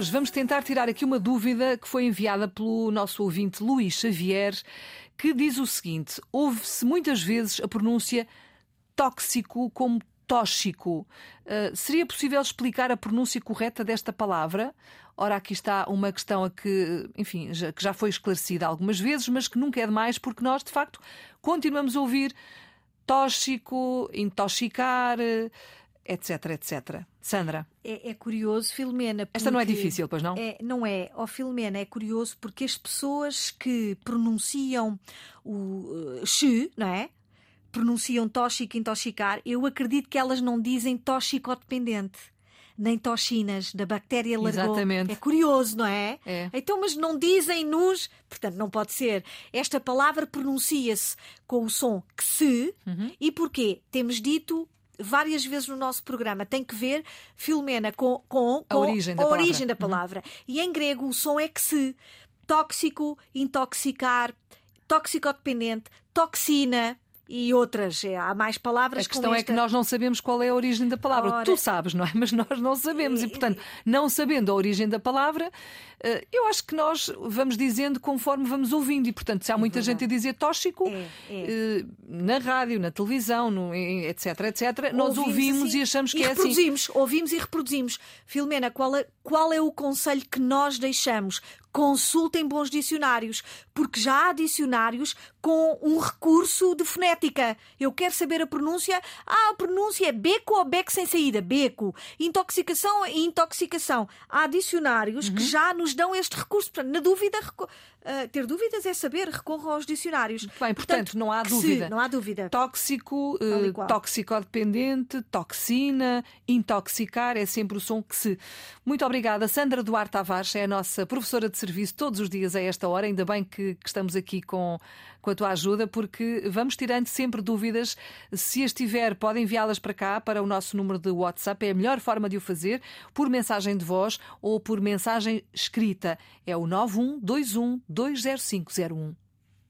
Hoje vamos tentar tirar aqui uma dúvida que foi enviada pelo nosso ouvinte Luís Xavier, que diz o seguinte: ouve-se muitas vezes a pronúncia tóxico como tóxico. Uh, seria possível explicar a pronúncia correta desta palavra? Ora, aqui está uma questão a que, enfim, já, que já foi esclarecida algumas vezes, mas que nunca é demais, porque nós, de facto, continuamos a ouvir tóxico, intoxicar, etc, etc. Sandra. É, é curioso, Filomena. Esta não é difícil, pois não? É, não é. Ó, oh, Filomena, é curioso porque as pessoas que pronunciam o uh, x, não é? Pronunciam tóxico, intoxicar, eu acredito que elas não dizem tóxico-dependente nem toxinas da bactéria largou. Exatamente. É curioso, não é? é? Então, mas não dizem-nos, portanto, não pode ser. Esta palavra pronuncia-se com o som que se, uhum. e porquê? Temos dito várias vezes no nosso programa. Tem que ver, Filomena, com, com, com a origem da a palavra. Origem da uhum. palavra. Uhum. E em grego o som é que se. Tóxico, intoxicar, toxicodependente, toxina e outras. É, há mais palavras A questão esta... é que nós não sabemos qual é a origem da palavra. Ora... Tu sabes, não é? Mas nós não sabemos. E, portanto, não sabendo a origem da palavra, eh, eu acho que nós vamos dizendo conforme vamos ouvindo. E, portanto, se há muita é gente a dizer tóxico é, é. Eh, na rádio, na televisão, no, etc, etc, nós ouvimos assim, e achamos que e é reproduzimos, assim. Ouvimos e reproduzimos. Filomena, qual é, qual é o conselho que nós deixamos? Consultem bons dicionários, porque já há dicionários com um recurso de fonética. Eu quero saber a pronúncia. Ah, a pronúncia é beco ou beco sem saída? Beco. Intoxicação e intoxicação. Há dicionários uhum. que já nos dão este recurso. Portanto, na dúvida, Uh, ter dúvidas é saber, recorra aos dicionários. Bem, portanto, portanto não há dúvida. Se, não há dúvida. Tóxico, uh, toxicodependente, toxina, intoxicar, é sempre o som que se. Muito obrigada. Sandra Duarte Tavares é a nossa professora de serviço todos os dias a esta hora. Ainda bem que, que estamos aqui com, com a tua ajuda, porque vamos tirando sempre dúvidas. Se as tiver, podem enviá-las para cá, para o nosso número de WhatsApp. É a melhor forma de o fazer, por mensagem de voz ou por mensagem escrita. É o 9121 20501.